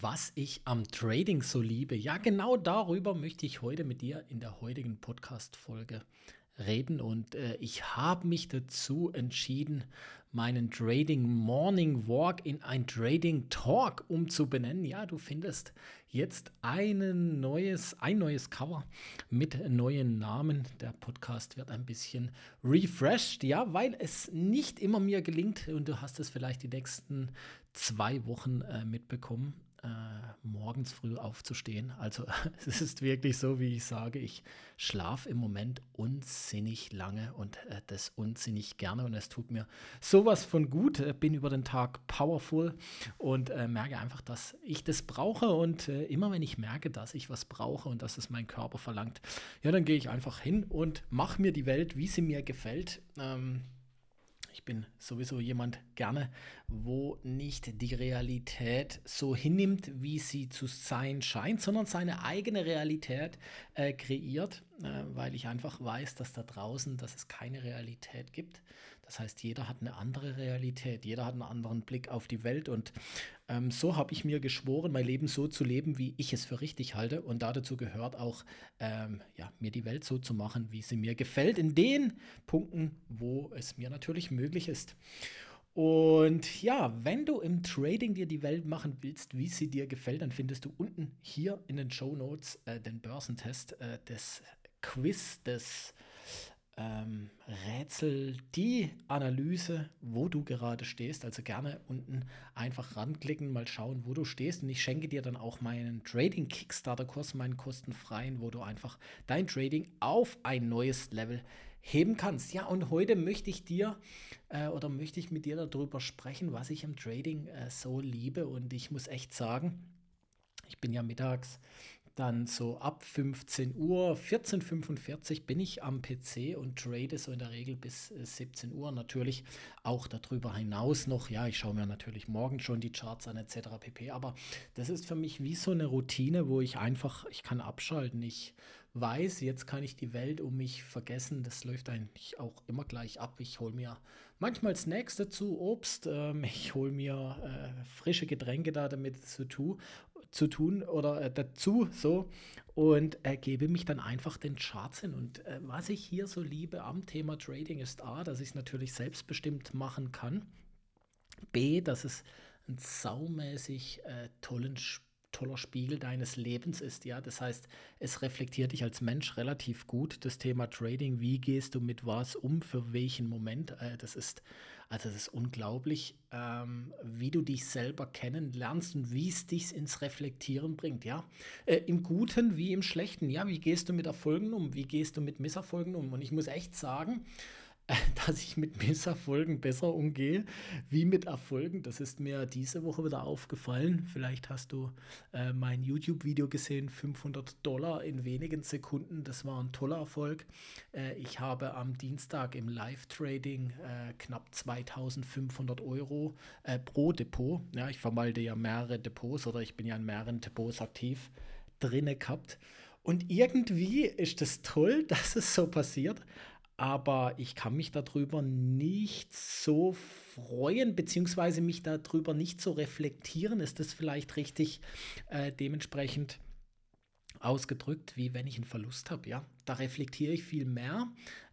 was ich am Trading so liebe. Ja, genau darüber möchte ich heute mit dir in der heutigen Podcast-Folge reden. Und äh, ich habe mich dazu entschieden, meinen Trading Morning Walk in ein Trading Talk umzubenennen. Ja, du findest jetzt ein neues, ein neues Cover mit neuen Namen. Der Podcast wird ein bisschen refreshed, ja, weil es nicht immer mir gelingt und du hast es vielleicht die nächsten zwei Wochen äh, mitbekommen äh, morgens früh aufzustehen. Also es ist wirklich so, wie ich sage, ich schlafe im Moment unsinnig lange und äh, das unsinnig gerne und es tut mir sowas von gut. Äh, bin über den Tag powerful und äh, merke einfach, dass ich das brauche und äh, immer wenn ich merke, dass ich was brauche und dass es mein Körper verlangt, ja, dann gehe ich einfach hin und mache mir die Welt, wie sie mir gefällt. Ähm, ich bin sowieso jemand gerne, wo nicht die Realität so hinnimmt, wie sie zu sein scheint, sondern seine eigene Realität äh, kreiert, weil ich einfach weiß, dass da draußen, dass es keine Realität gibt. Das heißt, jeder hat eine andere Realität, jeder hat einen anderen Blick auf die Welt und ähm, so habe ich mir geschworen, mein Leben so zu leben, wie ich es für richtig halte und dazu gehört auch, ähm, ja, mir die Welt so zu machen, wie sie mir gefällt, in den Punkten, wo es mir natürlich möglich ist. Und ja, wenn du im Trading dir die Welt machen willst, wie sie dir gefällt, dann findest du unten hier in den Show Notes äh, den Börsentest äh, des Quiz des ähm, Rätsel, die Analyse, wo du gerade stehst. Also gerne unten einfach ranklicken, mal schauen, wo du stehst. Und ich schenke dir dann auch meinen Trading Kickstarter-Kurs, meinen kostenfreien, wo du einfach dein Trading auf ein neues Level heben kannst. Ja, und heute möchte ich dir äh, oder möchte ich mit dir darüber sprechen, was ich im Trading äh, so liebe. Und ich muss echt sagen, ich bin ja mittags dann so ab 15 Uhr, 14.45 bin ich am PC und trade so in der Regel bis 17 äh, Uhr. Natürlich auch darüber hinaus noch. Ja, ich schaue mir natürlich morgen schon die Charts an etc. pp. Aber das ist für mich wie so eine Routine, wo ich einfach, ich kann abschalten. Ich weiß, jetzt kann ich die Welt um mich vergessen. Das läuft eigentlich auch immer gleich ab. Ich hole mir manchmal Snacks dazu, Obst. Ähm, ich hole mir äh, frische Getränke da damit zu tun zu tun oder äh, dazu so und äh, gebe mich dann einfach den Charts hin. Und äh, was ich hier so liebe am Thema Trading ist A, dass ich es natürlich selbstbestimmt machen kann. B, dass es einen saumäßig äh, tollen toller Spiegel deines Lebens ist. Ja, das heißt, es reflektiert dich als Mensch relativ gut. Das Thema Trading, wie gehst du mit was um, für welchen Moment? Äh, das ist also das ist unglaublich, ähm, wie du dich selber kennenlernst und wie es dich ins Reflektieren bringt, ja. Äh, Im Guten wie im Schlechten, ja. Wie gehst du mit Erfolgen um? Wie gehst du mit Misserfolgen um? Und ich muss echt sagen, dass ich mit Misserfolgen besser umgehe wie mit Erfolgen. Das ist mir diese Woche wieder aufgefallen. Vielleicht hast du äh, mein YouTube-Video gesehen, 500 Dollar in wenigen Sekunden. Das war ein toller Erfolg. Äh, ich habe am Dienstag im Live-Trading äh, knapp 2500 Euro äh, pro Depot. Ja, ich verwalte ja mehrere Depots oder ich bin ja in mehreren Depots aktiv drinne gehabt. Und irgendwie ist es das toll, dass es so passiert aber ich kann mich darüber nicht so freuen, beziehungsweise mich darüber nicht so reflektieren. Ist das vielleicht richtig äh, dementsprechend ausgedrückt, wie wenn ich einen Verlust habe? Ja, da reflektiere ich viel mehr.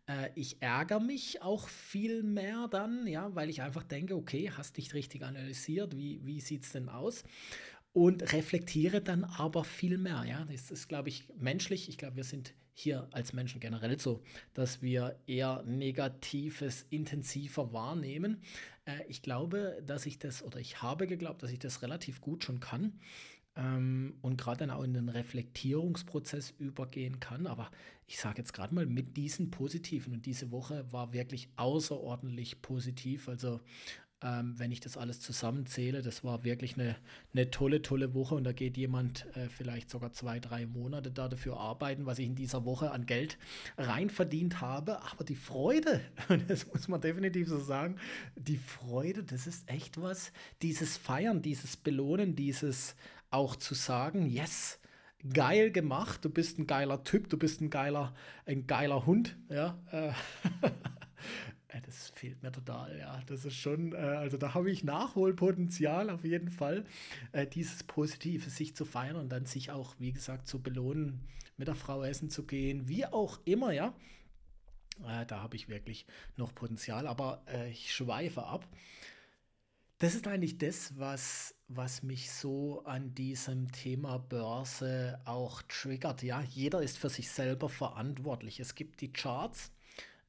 Äh, ich ärgere mich auch viel mehr dann, ja, weil ich einfach denke, okay, hast nicht richtig analysiert, wie, wie sieht es denn aus? und reflektiere dann aber viel mehr. Ja, das ist, glaube ich, menschlich. Ich glaube, wir sind hier als Menschen generell so, dass wir eher Negatives intensiver wahrnehmen. Äh, ich glaube, dass ich das, oder ich habe geglaubt, dass ich das relativ gut schon kann. Ähm, und gerade dann auch in den Reflektierungsprozess übergehen kann. Aber ich sage jetzt gerade mal mit diesen positiven und diese Woche war wirklich außerordentlich positiv. Also ähm, wenn ich das alles zusammenzähle, das war wirklich eine, eine tolle, tolle Woche und da geht jemand äh, vielleicht sogar zwei, drei Monate da dafür arbeiten, was ich in dieser Woche an Geld rein verdient habe. Aber die Freude, das muss man definitiv so sagen, die Freude, das ist echt was. Dieses Feiern, dieses Belohnen, dieses auch zu sagen, yes, geil gemacht, du bist ein geiler Typ, du bist ein geiler, ein geiler Hund, ja. Äh, das fehlt mir total, ja. Das ist schon, äh, also da habe ich Nachholpotenzial auf jeden Fall, äh, dieses Positive, sich zu feiern und dann sich auch, wie gesagt, zu belohnen, mit der Frau essen zu gehen, wie auch immer, ja. da habe ich wirklich noch Potenzial, aber ich schweife ab. Das ist eigentlich das, was, was mich so an diesem Thema Börse auch triggert. Ja, jeder ist für sich selber verantwortlich. Es gibt die Charts,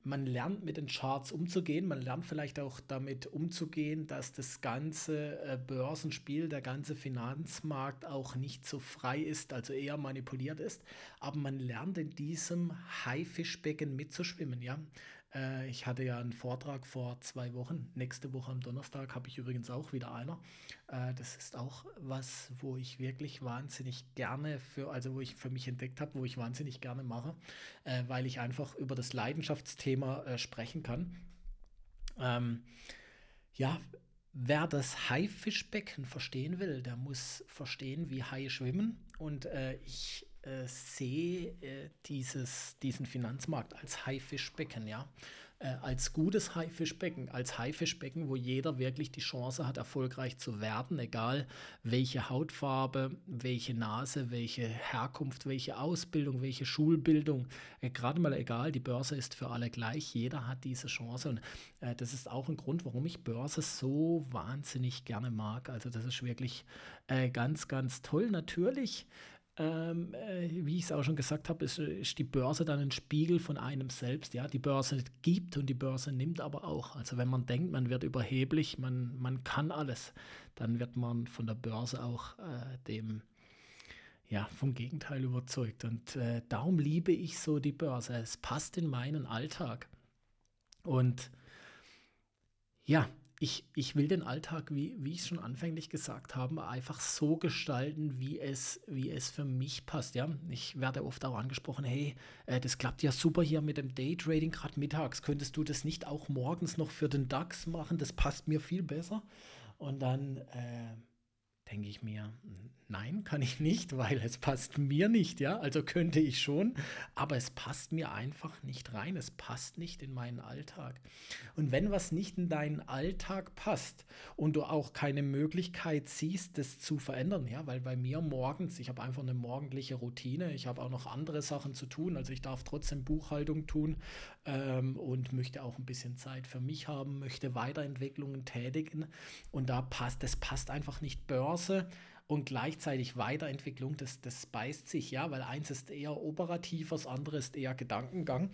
man lernt mit den Charts umzugehen, man lernt vielleicht auch damit umzugehen, dass das ganze äh, Börsenspiel, der ganze Finanzmarkt auch nicht so frei ist, also eher manipuliert ist, aber man lernt in diesem Haifischbecken mitzuschwimmen, ja. Äh, ich hatte ja einen Vortrag vor zwei Wochen. Nächste Woche am Donnerstag habe ich übrigens auch wieder einer. Äh, das ist auch was, wo ich wirklich wahnsinnig gerne für, also wo ich für mich entdeckt habe, wo ich wahnsinnig gerne mache, äh, weil ich einfach über das Leidenschaftsthema sprechen kann. Ähm, ja, Wer das Haifischbecken verstehen will, der muss verstehen, wie Haie schwimmen. Und äh, ich äh, sehe äh, dieses, diesen Finanzmarkt als Haifischbecken, ja, äh, als gutes Haifischbecken, als Haifischbecken, wo jeder wirklich die Chance hat, erfolgreich zu werden, egal welche Hautfarbe, welche Nase, welche Herkunft, welche Ausbildung, welche Schulbildung, äh, gerade mal egal, die Börse ist für alle gleich, jeder hat diese Chance und äh, das ist auch ein Grund, warum ich Börse so wahnsinnig gerne mag. Also das ist wirklich äh, ganz, ganz toll. Natürlich ähm, äh, wie ich es auch schon gesagt habe, ist, ist, die Börse dann ein Spiegel von einem selbst. Ja, die Börse gibt und die Börse nimmt aber auch. Also wenn man denkt, man wird überheblich, man, man kann alles, dann wird man von der Börse auch äh, dem ja, vom Gegenteil überzeugt. Und äh, darum liebe ich so die Börse. Es passt in meinen Alltag. Und ja, ich, ich will den Alltag, wie, wie ich es schon anfänglich gesagt habe, einfach so gestalten, wie es, wie es für mich passt. Ja? Ich werde oft auch angesprochen, hey, äh, das klappt ja super hier mit dem Daytrading, gerade mittags. Könntest du das nicht auch morgens noch für den DAX machen? Das passt mir viel besser. Und dann äh, denke ich mir, nein, kann ich nicht, weil es passt mir nicht, ja. Also könnte ich schon, aber es passt mir einfach nicht rein. Es passt nicht in meinen Alltag. Und wenn was nicht in deinen Alltag passt und du auch keine Möglichkeit siehst, das zu verändern, ja, weil bei mir morgens, ich habe einfach eine morgendliche Routine, ich habe auch noch andere Sachen zu tun, also ich darf trotzdem Buchhaltung tun ähm, und möchte auch ein bisschen Zeit für mich haben, möchte Weiterentwicklungen tätigen und da passt, das passt einfach nicht Börse und gleichzeitig Weiterentwicklung, das, das beißt sich, ja, weil eins ist eher operativ, das andere ist eher Gedankengang.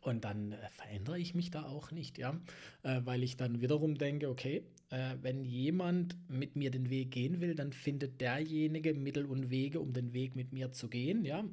Und dann äh, verändere ich mich da auch nicht, ja, äh, weil ich dann wiederum denke, okay, äh, wenn jemand mit mir den Weg gehen will, dann findet derjenige Mittel und Wege, um den Weg mit mir zu gehen, ja.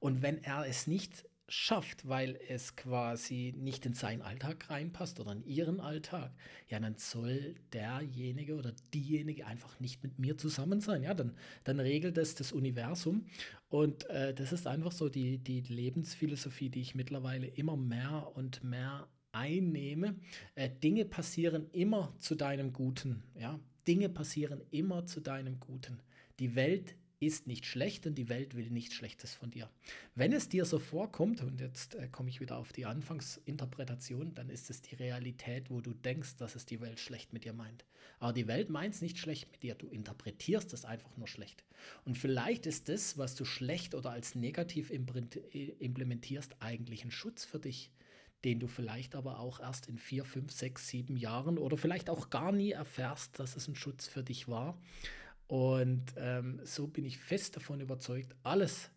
Und wenn er es nicht schafft, weil es quasi nicht in seinen Alltag reinpasst oder in ihren Alltag, ja, dann soll derjenige oder diejenige einfach nicht mit mir zusammen sein. Ja, dann, dann regelt es das Universum. Und äh, das ist einfach so die, die Lebensphilosophie, die ich mittlerweile immer mehr und mehr einnehme. Äh, Dinge passieren immer zu deinem Guten. Ja, Dinge passieren immer zu deinem Guten. Die Welt ist nicht schlecht und die Welt will nichts Schlechtes von dir. Wenn es dir so vorkommt, und jetzt äh, komme ich wieder auf die Anfangsinterpretation, dann ist es die Realität, wo du denkst, dass es die Welt schlecht mit dir meint. Aber die Welt meint es nicht schlecht mit dir, du interpretierst es einfach nur schlecht. Und vielleicht ist das, was du schlecht oder als negativ implementierst, eigentlich ein Schutz für dich den du vielleicht aber auch erst in vier, fünf, sechs, sieben Jahren oder vielleicht auch gar nie erfährst, dass es ein Schutz für dich war und ähm, so bin ich fest davon überzeugt, alles,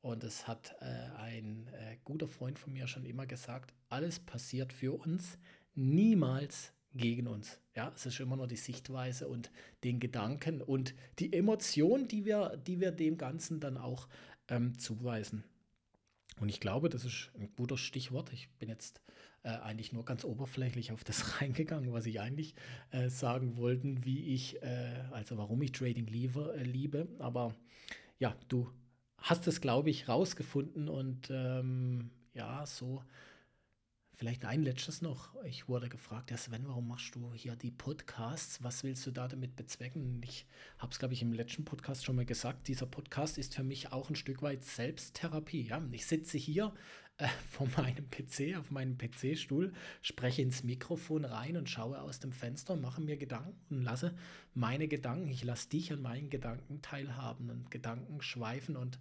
und das hat äh, ein äh, guter Freund von mir schon immer gesagt, alles passiert für uns, niemals gegen uns. Ja, es ist immer nur die Sichtweise und den Gedanken und die Emotion, die wir, die wir dem Ganzen dann auch ähm, zuweisen. Und ich glaube, das ist ein guter Stichwort. Ich bin jetzt äh, eigentlich nur ganz oberflächlich auf das reingegangen, was ich eigentlich äh, sagen wollte, wie ich, äh, also warum ich Trading liebe, äh, liebe. Aber ja, du hast es, glaube ich, rausgefunden und ähm, ja, so Vielleicht ein letztes noch. Ich wurde gefragt, ja Sven, warum machst du hier die Podcasts? Was willst du da damit bezwecken? Ich habe es, glaube ich, im letzten Podcast schon mal gesagt. Dieser Podcast ist für mich auch ein Stück weit Selbsttherapie. Ja? Ich sitze hier äh, vor meinem PC, auf meinem PC-Stuhl, spreche ins Mikrofon rein und schaue aus dem Fenster, mache mir Gedanken und lasse meine Gedanken, ich lasse dich an meinen Gedanken teilhaben und Gedanken schweifen und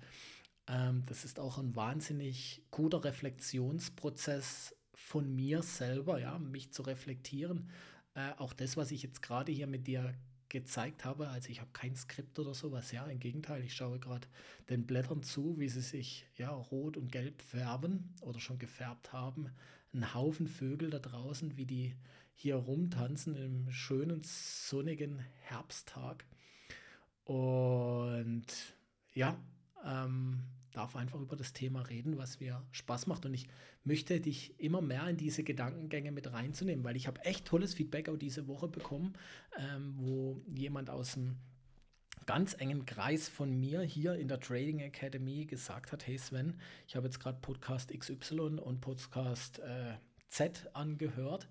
ähm, das ist auch ein wahnsinnig guter Reflexionsprozess von mir selber, ja, mich zu reflektieren. Äh, auch das, was ich jetzt gerade hier mit dir gezeigt habe. Also ich habe kein Skript oder sowas. Ja, im Gegenteil, ich schaue gerade den Blättern zu, wie sie sich ja rot und gelb färben oder schon gefärbt haben. Ein Haufen Vögel da draußen, wie die hier rumtanzen im schönen sonnigen Herbsttag. Und ja, ähm, darf einfach über das Thema reden, was mir Spaß macht. Und ich möchte dich immer mehr in diese Gedankengänge mit reinzunehmen, weil ich habe echt tolles Feedback auch diese Woche bekommen, ähm, wo jemand aus dem ganz engen Kreis von mir hier in der Trading Academy gesagt hat, hey Sven, ich habe jetzt gerade Podcast XY und Podcast äh, Z angehört.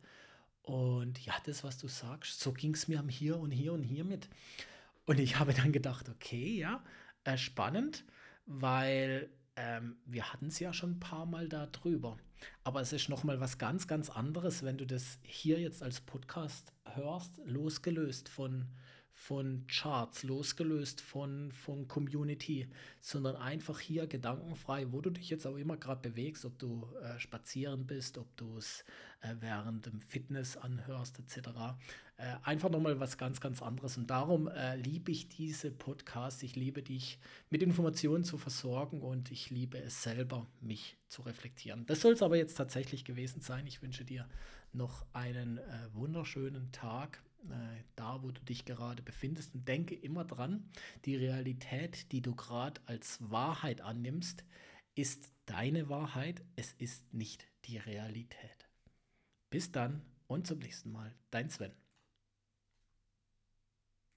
Und ja, das, was du sagst, so ging es mir hier und hier und hier mit. Und ich habe dann gedacht, okay, ja, äh, spannend weil ähm, wir hatten es ja schon ein paar Mal da drüber. Aber es ist nochmal was ganz, ganz anderes, wenn du das hier jetzt als Podcast hörst, losgelöst von, von Charts, losgelöst von, von Community, sondern einfach hier gedankenfrei, wo du dich jetzt auch immer gerade bewegst, ob du äh, spazieren bist, ob du es äh, während dem Fitness anhörst, etc. Äh, einfach nochmal was ganz, ganz anderes. Und darum äh, liebe ich diese Podcasts. Ich liebe dich mit Informationen zu versorgen und ich liebe es selber, mich zu reflektieren. Das soll es aber jetzt tatsächlich gewesen sein. Ich wünsche dir noch einen äh, wunderschönen Tag äh, da, wo du dich gerade befindest. Und denke immer dran, die Realität, die du gerade als Wahrheit annimmst, ist deine Wahrheit. Es ist nicht die Realität. Bis dann und zum nächsten Mal. Dein Sven.